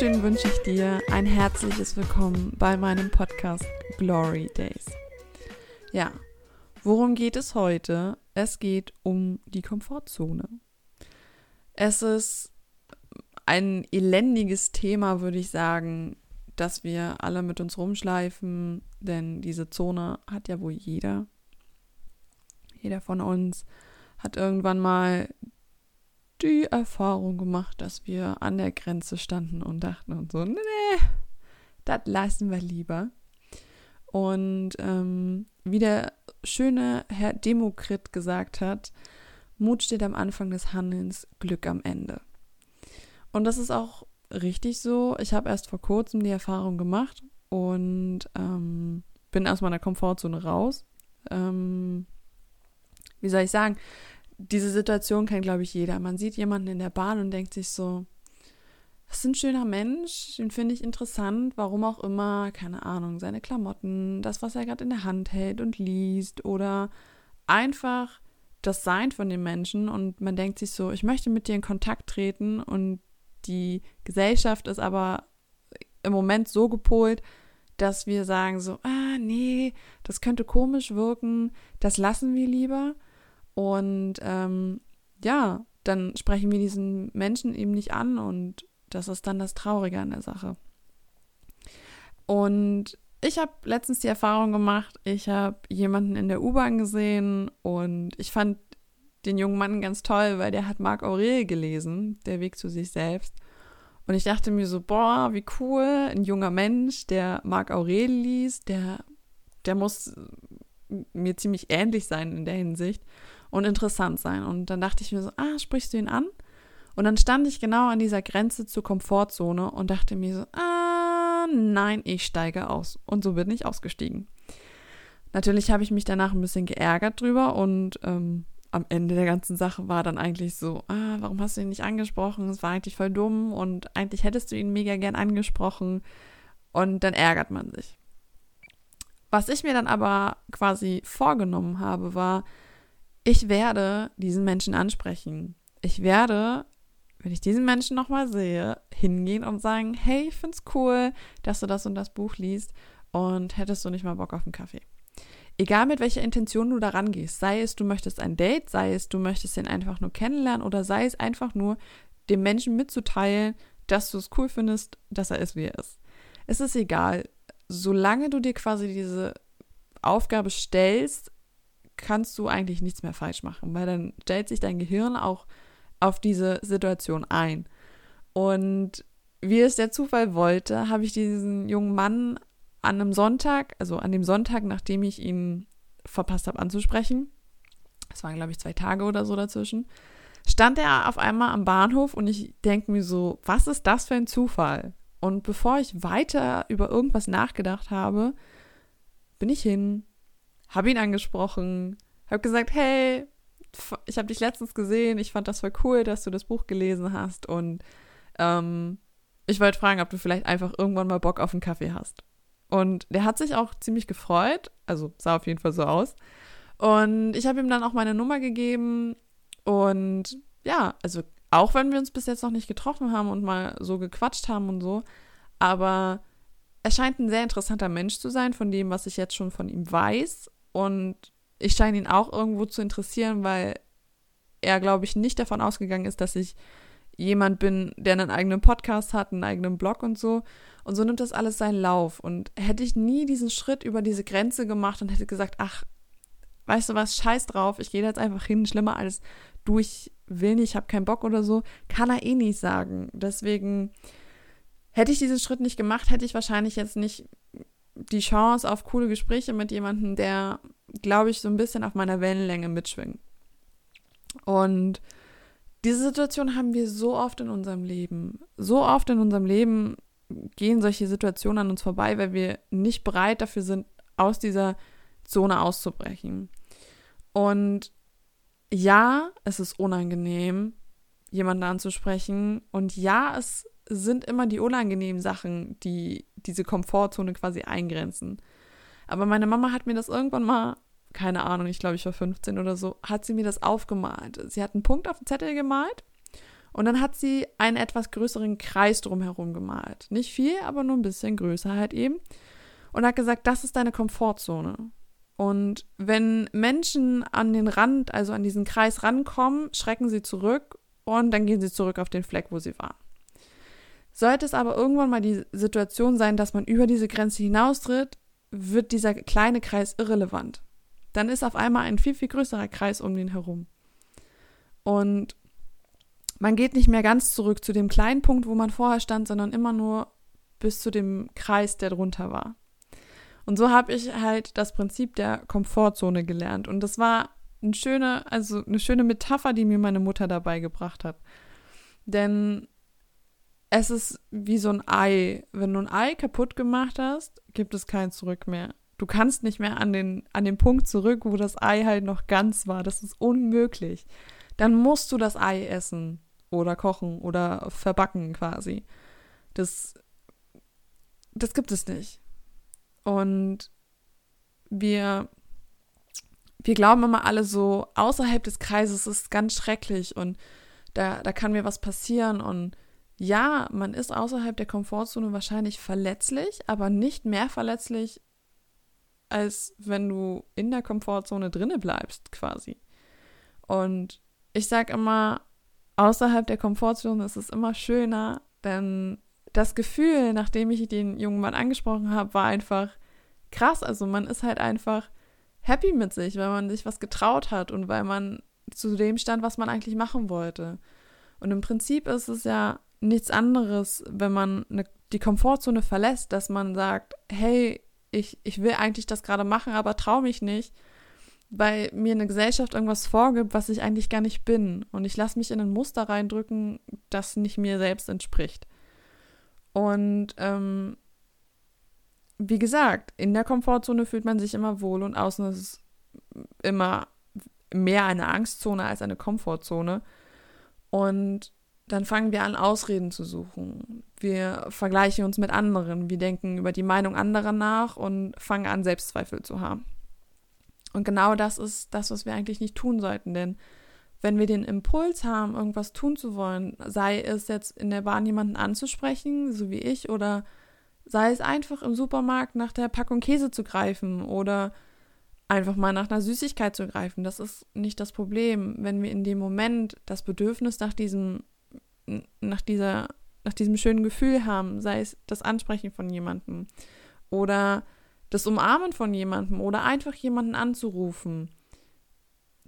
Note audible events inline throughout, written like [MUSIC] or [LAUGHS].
Wunderschönen wünsche ich dir. Ein herzliches Willkommen bei meinem Podcast Glory Days. Ja, worum geht es heute? Es geht um die Komfortzone. Es ist ein elendiges Thema, würde ich sagen, dass wir alle mit uns rumschleifen, denn diese Zone hat ja wohl jeder. Jeder von uns hat irgendwann mal die Erfahrung gemacht, dass wir an der Grenze standen und dachten und so, nee, das lassen wir lieber. Und ähm, wie der schöne Herr Demokrit gesagt hat, Mut steht am Anfang des Handelns, Glück am Ende. Und das ist auch richtig so. Ich habe erst vor kurzem die Erfahrung gemacht und ähm, bin aus meiner Komfortzone raus. Ähm, wie soll ich sagen? Diese Situation kennt, glaube ich, jeder. Man sieht jemanden in der Bahn und denkt sich so, das ist ein schöner Mensch, den finde ich interessant, warum auch immer, keine Ahnung, seine Klamotten, das, was er gerade in der Hand hält und liest oder einfach das Sein von dem Menschen und man denkt sich so, ich möchte mit dir in Kontakt treten und die Gesellschaft ist aber im Moment so gepolt, dass wir sagen so, ah nee, das könnte komisch wirken, das lassen wir lieber. Und ähm, ja, dann sprechen wir diesen Menschen eben nicht an und das ist dann das Traurige an der Sache. Und ich habe letztens die Erfahrung gemacht, ich habe jemanden in der U-Bahn gesehen und ich fand den jungen Mann ganz toll, weil der hat Marc Aurel gelesen, Der Weg zu sich selbst. Und ich dachte mir so, boah, wie cool, ein junger Mensch, der Marc Aurel liest, der, der muss mir ziemlich ähnlich sein in der Hinsicht und interessant sein. Und dann dachte ich mir so, ah, sprichst du ihn an? Und dann stand ich genau an dieser Grenze zur Komfortzone und dachte mir so, ah, nein, ich steige aus. Und so bin ich ausgestiegen. Natürlich habe ich mich danach ein bisschen geärgert drüber und ähm, am Ende der ganzen Sache war dann eigentlich so, ah, warum hast du ihn nicht angesprochen? Es war eigentlich voll dumm und eigentlich hättest du ihn mega gern angesprochen und dann ärgert man sich. Was ich mir dann aber quasi vorgenommen habe, war, ich werde diesen Menschen ansprechen. Ich werde, wenn ich diesen Menschen nochmal sehe, hingehen und sagen, hey, ich find's cool, dass du das und das Buch liest und hättest du nicht mal Bock auf einen Kaffee? egal mit welcher Intention du da rangehst, sei es du möchtest ein Date, sei es du möchtest ihn einfach nur kennenlernen oder sei es einfach nur dem Menschen mitzuteilen, dass du es cool findest, dass er ist, wie er ist. Es ist egal, solange du dir quasi diese Aufgabe stellst, kannst du eigentlich nichts mehr falsch machen, weil dann stellt sich dein Gehirn auch auf diese Situation ein. Und wie es der Zufall wollte, habe ich diesen jungen Mann an einem Sonntag, also an dem Sonntag, nachdem ich ihn verpasst habe anzusprechen, es waren glaube ich zwei Tage oder so dazwischen, stand er auf einmal am Bahnhof und ich denke mir so, was ist das für ein Zufall? Und bevor ich weiter über irgendwas nachgedacht habe, bin ich hin, habe ihn angesprochen, habe gesagt, hey, ich habe dich letztens gesehen, ich fand das voll cool, dass du das Buch gelesen hast und ähm, ich wollte fragen, ob du vielleicht einfach irgendwann mal Bock auf einen Kaffee hast. Und der hat sich auch ziemlich gefreut, also sah auf jeden Fall so aus. Und ich habe ihm dann auch meine Nummer gegeben und ja, also auch wenn wir uns bis jetzt noch nicht getroffen haben und mal so gequatscht haben und so, aber er scheint ein sehr interessanter Mensch zu sein, von dem, was ich jetzt schon von ihm weiß. Und ich scheine ihn auch irgendwo zu interessieren, weil er, glaube ich, nicht davon ausgegangen ist, dass ich jemand bin, der einen eigenen Podcast hat, einen eigenen Blog und so. Und so nimmt das alles seinen Lauf. Und hätte ich nie diesen Schritt über diese Grenze gemacht und hätte gesagt, ach, weißt du was, scheiß drauf, ich gehe jetzt einfach hin, schlimmer als du, ich will nicht, ich habe keinen Bock oder so, kann er eh nicht sagen. Deswegen hätte ich diesen Schritt nicht gemacht, hätte ich wahrscheinlich jetzt nicht die Chance auf coole Gespräche mit jemandem, der, glaube ich, so ein bisschen auf meiner Wellenlänge mitschwingt. Und diese Situation haben wir so oft in unserem Leben. So oft in unserem Leben gehen solche Situationen an uns vorbei, weil wir nicht bereit dafür sind, aus dieser Zone auszubrechen. Und ja, es ist unangenehm, jemanden anzusprechen. Und ja, es sind immer die unangenehmen Sachen, die diese Komfortzone quasi eingrenzen. Aber meine Mama hat mir das irgendwann mal keine Ahnung, ich glaube, ich war 15 oder so, hat sie mir das aufgemalt. Sie hat einen Punkt auf den Zettel gemalt Und dann hat sie einen etwas größeren Kreis drumherum gemalt. Nicht viel, aber nur ein bisschen größer halt eben. Und hat gesagt, das ist deine Komfortzone. Und wenn Menschen an den Rand, also an diesen Kreis rankommen, schrecken sie zurück und dann gehen sie zurück auf den Fleck, wo sie waren. Sollte es aber irgendwann mal die Situation sein, dass man über diese Grenze hinaustritt, wird dieser kleine Kreis irrelevant. Dann ist auf einmal ein viel, viel größerer Kreis um den herum. Und man geht nicht mehr ganz zurück zu dem kleinen Punkt, wo man vorher stand, sondern immer nur bis zu dem Kreis, der drunter war. Und so habe ich halt das Prinzip der Komfortzone gelernt. Und das war eine schöne, also eine schöne Metapher, die mir meine Mutter dabei gebracht hat. Denn es ist wie so ein Ei. Wenn du ein Ei kaputt gemacht hast, gibt es kein Zurück mehr. Du kannst nicht mehr an den, an den Punkt zurück, wo das Ei halt noch ganz war. Das ist unmöglich. Dann musst du das Ei essen oder kochen oder verbacken quasi. Das, das gibt es nicht. Und wir, wir glauben immer alle so, außerhalb des Kreises ist ganz schrecklich und da, da kann mir was passieren und ja, man ist außerhalb der Komfortzone wahrscheinlich verletzlich, aber nicht mehr verletzlich, als wenn du in der Komfortzone drinne bleibst, quasi. Und ich sage immer, außerhalb der Komfortzone ist es immer schöner, denn das Gefühl, nachdem ich den jungen Mann angesprochen habe, war einfach krass. Also man ist halt einfach happy mit sich, weil man sich was getraut hat und weil man zu dem stand, was man eigentlich machen wollte. Und im Prinzip ist es ja nichts anderes, wenn man eine, die Komfortzone verlässt, dass man sagt, hey, ich, ich will eigentlich das gerade machen, aber traue mich nicht, weil mir eine Gesellschaft irgendwas vorgibt, was ich eigentlich gar nicht bin. Und ich lasse mich in ein Muster reindrücken, das nicht mir selbst entspricht. Und ähm, wie gesagt, in der Komfortzone fühlt man sich immer wohl und außen ist es immer mehr eine Angstzone als eine Komfortzone. Und dann fangen wir an, Ausreden zu suchen. Wir vergleichen uns mit anderen. Wir denken über die Meinung anderer nach und fangen an, Selbstzweifel zu haben. Und genau das ist das, was wir eigentlich nicht tun sollten. Denn wenn wir den Impuls haben, irgendwas tun zu wollen, sei es jetzt in der Bahn jemanden anzusprechen, so wie ich, oder sei es einfach im Supermarkt nach der Packung Käse zu greifen oder einfach mal nach einer Süßigkeit zu greifen, das ist nicht das Problem. Wenn wir in dem Moment das Bedürfnis nach diesem nach dieser, nach diesem schönen Gefühl haben, sei es das Ansprechen von jemandem oder das Umarmen von jemandem oder einfach jemanden anzurufen,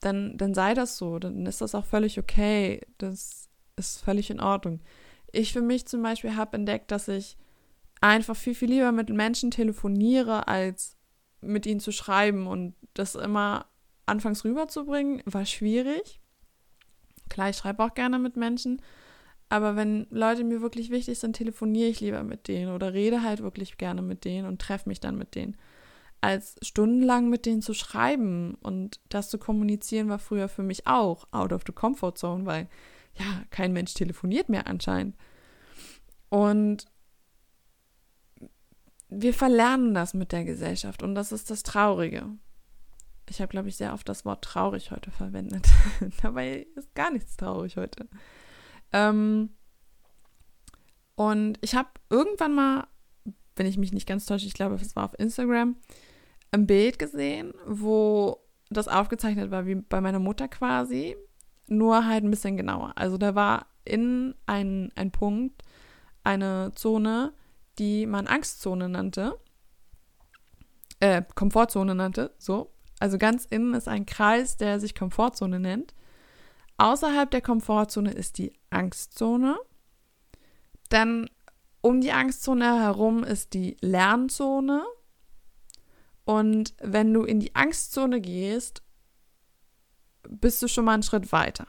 dann, dann sei das so, dann ist das auch völlig okay, das ist völlig in Ordnung. Ich für mich zum Beispiel habe entdeckt, dass ich einfach viel, viel lieber mit Menschen telefoniere, als mit ihnen zu schreiben und das immer anfangs rüberzubringen, war schwierig. Klar, ich schreibe auch gerne mit Menschen, aber wenn Leute mir wirklich wichtig sind, telefoniere ich lieber mit denen oder rede halt wirklich gerne mit denen und treffe mich dann mit denen. Als stundenlang mit denen zu schreiben und das zu kommunizieren, war früher für mich auch out of the comfort zone, weil ja, kein Mensch telefoniert mehr anscheinend. Und wir verlernen das mit der Gesellschaft und das ist das Traurige. Ich habe, glaube ich, sehr oft das Wort traurig heute verwendet. [LAUGHS] Dabei ist gar nichts traurig heute. Ähm, und ich habe irgendwann mal, wenn ich mich nicht ganz täusche, ich glaube, es war auf Instagram, ein Bild gesehen, wo das aufgezeichnet war, wie bei meiner Mutter quasi, nur halt ein bisschen genauer. Also da war in ein, ein Punkt, eine Zone, die man Angstzone nannte, äh, Komfortzone nannte, so. Also ganz innen ist ein Kreis, der sich Komfortzone nennt. Außerhalb der Komfortzone ist die Angstzone. Dann um die Angstzone herum ist die Lernzone. Und wenn du in die Angstzone gehst, bist du schon mal einen Schritt weiter.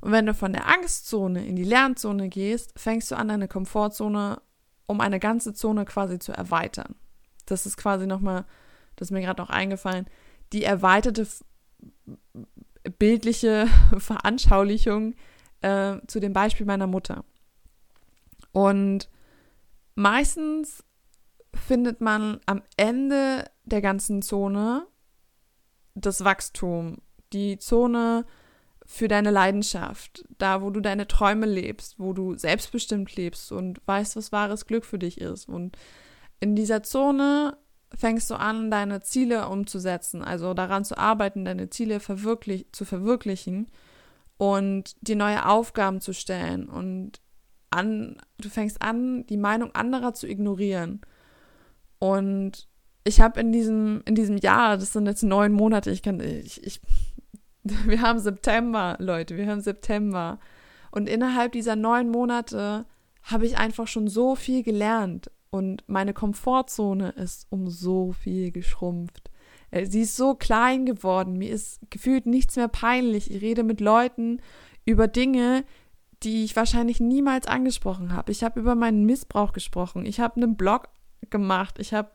Und wenn du von der Angstzone in die Lernzone gehst, fängst du an, deine Komfortzone um eine ganze Zone quasi zu erweitern. Das ist quasi nochmal, das ist mir gerade noch eingefallen, die erweiterte bildliche [LAUGHS] Veranschaulichung äh, zu dem Beispiel meiner Mutter. Und meistens findet man am Ende der ganzen Zone das Wachstum, die Zone für deine Leidenschaft, da wo du deine Träume lebst, wo du selbstbestimmt lebst und weißt, was wahres Glück für dich ist. Und in dieser Zone fängst du an, deine Ziele umzusetzen, also daran zu arbeiten, deine Ziele verwirklich zu verwirklichen und dir neue Aufgaben zu stellen und an, du fängst an, die Meinung anderer zu ignorieren. Und ich habe in diesem, in diesem Jahr, das sind jetzt neun Monate, ich kann, ich, ich, [LAUGHS] wir haben September, Leute, wir haben September. Und innerhalb dieser neun Monate habe ich einfach schon so viel gelernt. Und meine Komfortzone ist um so viel geschrumpft. Äh, sie ist so klein geworden. Mir ist gefühlt nichts mehr peinlich. Ich rede mit Leuten über Dinge, die ich wahrscheinlich niemals angesprochen habe. Ich habe über meinen Missbrauch gesprochen. Ich habe einen Blog gemacht. Ich habe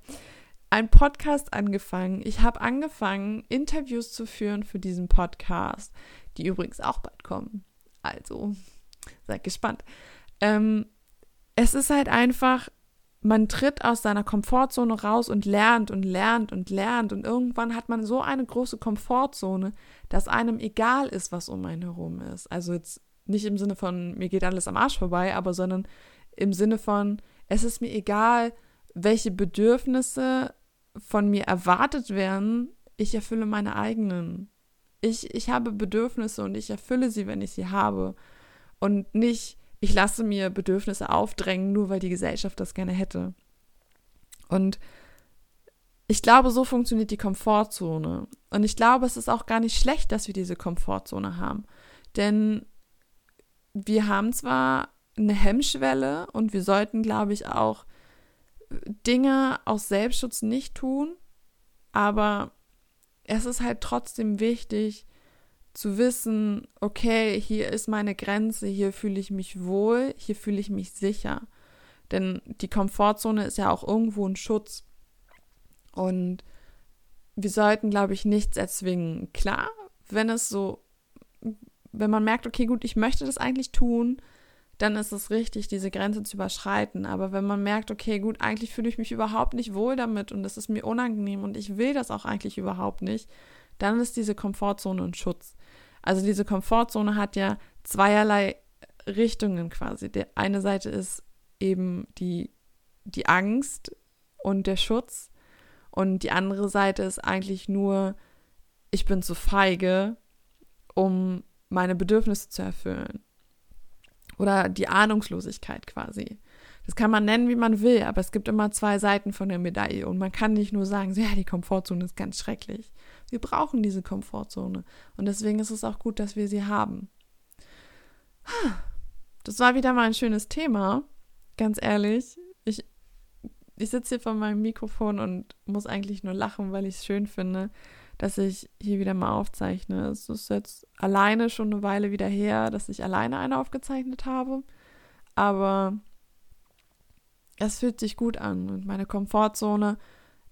einen Podcast angefangen. Ich habe angefangen, Interviews zu führen für diesen Podcast, die übrigens auch bald kommen. Also, seid gespannt. Ähm, es ist halt einfach man tritt aus seiner Komfortzone raus und lernt und lernt und lernt und irgendwann hat man so eine große Komfortzone, dass einem egal ist, was um einen herum ist. Also jetzt nicht im Sinne von, mir geht alles am Arsch vorbei, aber sondern im Sinne von, es ist mir egal, welche Bedürfnisse von mir erwartet werden, ich erfülle meine eigenen. Ich, ich habe Bedürfnisse und ich erfülle sie, wenn ich sie habe. Und nicht, ich lasse mir Bedürfnisse aufdrängen, nur weil die Gesellschaft das gerne hätte. Und ich glaube, so funktioniert die Komfortzone. Und ich glaube, es ist auch gar nicht schlecht, dass wir diese Komfortzone haben. Denn wir haben zwar eine Hemmschwelle und wir sollten, glaube ich, auch Dinge aus Selbstschutz nicht tun, aber es ist halt trotzdem wichtig, zu wissen, okay, hier ist meine Grenze, hier fühle ich mich wohl, hier fühle ich mich sicher. Denn die Komfortzone ist ja auch irgendwo ein Schutz. Und wir sollten, glaube ich, nichts erzwingen. Klar, wenn es so, wenn man merkt, okay, gut, ich möchte das eigentlich tun, dann ist es richtig, diese Grenze zu überschreiten. Aber wenn man merkt, okay, gut, eigentlich fühle ich mich überhaupt nicht wohl damit und es ist mir unangenehm und ich will das auch eigentlich überhaupt nicht, dann ist diese Komfortzone ein Schutz. Also diese Komfortzone hat ja zweierlei Richtungen quasi. Die eine Seite ist eben die, die Angst und der Schutz. Und die andere Seite ist eigentlich nur, ich bin zu feige, um meine Bedürfnisse zu erfüllen. Oder die Ahnungslosigkeit quasi. Das kann man nennen, wie man will, aber es gibt immer zwei Seiten von der Medaille. Und man kann nicht nur sagen, so, ja, die Komfortzone ist ganz schrecklich. Wir brauchen diese Komfortzone. Und deswegen ist es auch gut, dass wir sie haben. Das war wieder mal ein schönes Thema. Ganz ehrlich. Ich, ich sitze hier vor meinem Mikrofon und muss eigentlich nur lachen, weil ich es schön finde, dass ich hier wieder mal aufzeichne. Es ist jetzt alleine schon eine Weile wieder her, dass ich alleine eine aufgezeichnet habe. Aber es fühlt sich gut an und meine Komfortzone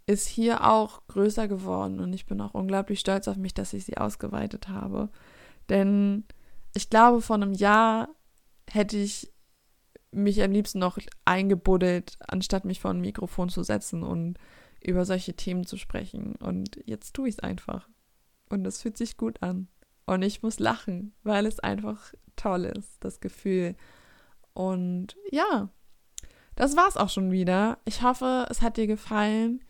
ist hier auch größer geworden und ich bin auch unglaublich stolz auf mich, dass ich sie ausgeweitet habe. Denn ich glaube, vor einem Jahr hätte ich mich am liebsten noch eingebuddelt, anstatt mich vor ein Mikrofon zu setzen und über solche Themen zu sprechen. Und jetzt tue ich es einfach. Und es fühlt sich gut an. Und ich muss lachen, weil es einfach toll ist, das Gefühl. Und ja, das war's auch schon wieder. Ich hoffe, es hat dir gefallen.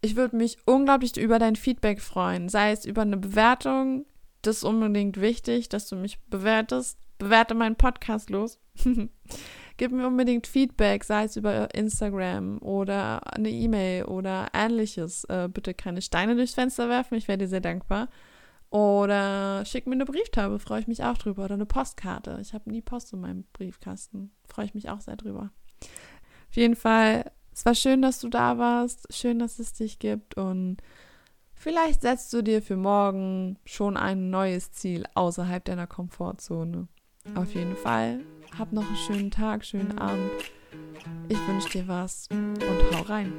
Ich würde mich unglaublich über dein Feedback freuen, sei es über eine Bewertung. Das ist unbedingt wichtig, dass du mich bewertest. Bewerte meinen Podcast los. [LAUGHS] Gib mir unbedingt Feedback, sei es über Instagram oder eine E-Mail oder ähnliches. Äh, bitte keine Steine durchs Fenster werfen, ich wäre dir sehr dankbar. Oder schick mir eine Brieftaube, freue ich mich auch drüber. Oder eine Postkarte. Ich habe nie Post in meinem Briefkasten. Freue ich mich auch sehr drüber. Auf jeden Fall es war schön, dass du da warst. Schön, dass es dich gibt. Und vielleicht setzt du dir für morgen schon ein neues Ziel außerhalb deiner Komfortzone. Auf jeden Fall. Hab noch einen schönen Tag, schönen Abend. Ich wünsche dir was und hau rein.